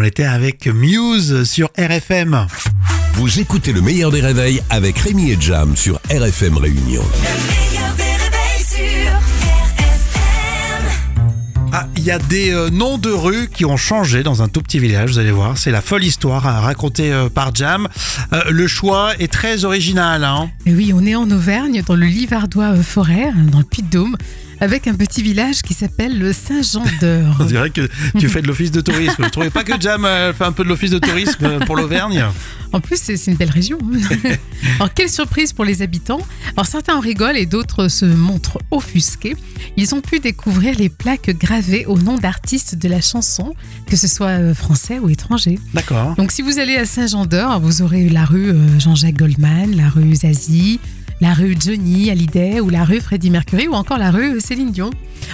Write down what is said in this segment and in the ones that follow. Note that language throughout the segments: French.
On était avec Muse sur RFM. Vous écoutez le meilleur des réveils avec Rémi et Jam sur RFM Réunion. Le meilleur des y a des euh, noms de rues qui ont changé dans un tout petit village, vous allez voir. C'est la folle histoire à raconter euh, par Jam. Euh, le choix est très original. Hein. Et oui, on est en Auvergne, dans le Livardois forêt, dans le Puy-de-Dôme, avec un petit village qui s'appelle le Saint-Jean-d'Eur. On dirait que tu fais de l'office de tourisme. Vous trouvez pas que Jam fait un peu de l'office de tourisme pour l'Auvergne? En plus, c'est une belle région. Alors, quelle surprise pour les habitants. Alors, certains en rigolent et d'autres se montrent offusqués. Ils ont pu découvrir les plaques gravées au nom d'artistes de la chanson, que ce soit euh, français ou étrangers. D'accord. Donc, si vous allez à Saint-Jean-d'Eur, vous aurez la rue euh, Jean-Jacques Goldman, la rue Zazie, la rue Johnny Hallyday ou la rue Freddie Mercury ou encore la rue Céline Dion.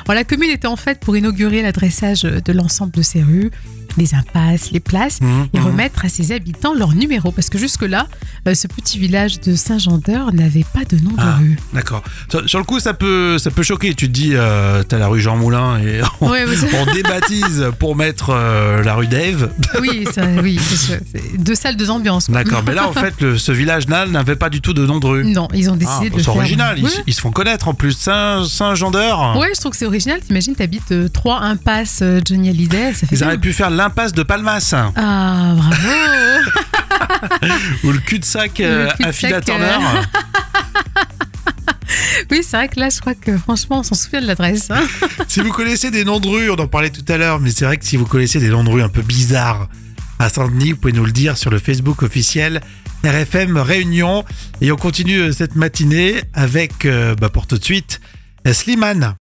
Alors, la commune était en fait pour inaugurer l'adressage de l'ensemble de ces rues, les impasses, les places Mhm, et mhm. remettre à ses habitants leur numéro. Parce que jusque-là, euh, ce petit village de Saint-Jean-d'Eur n'avait pas de nom de Ah. rue. D'accord. Sur, sur le coup, ça peut, ça peut choquer. Tu te dis, euh, t'as la rue Jean Moulin et on, Ouais, mais ça- on débaptise pour mettre euh, la rue Dave. oui, ça- oui, c'est deux salles, deux ambiances. D'accord. Mais là, en fait, le- ce village-là n'avait pas du tout de nom de rue. Non, ils ont Ah, décidé bah, de c'est faire. original. Ils, se font connaître en plus. Saint, Saint-Jean d'Heure. Ouais, je trouve que c'est original. T'imagines, t'habites 3 impasses Johnny Hallyday, ça fait Ils auraient pu faire l'impasse de Palmas Ah, bravo ou le cul-de-sac euh, Le cul-de-sac, Affida euh. Turner. Oui, c'est vrai que là, je crois que franchement, on s'en souvient de l'adresse. hein. si vous connaissez des noms de rues, on en parlait tout à l'heure, mais c'est vrai que si vous connaissez des noms de rues un peu bizarres à Saint-Denis, vous pouvez nous le dire sur le Facebook officiel RFM Réunion. Et on continue euh, cette matinée avec, euh, bah, pour tout de suite, Slimane.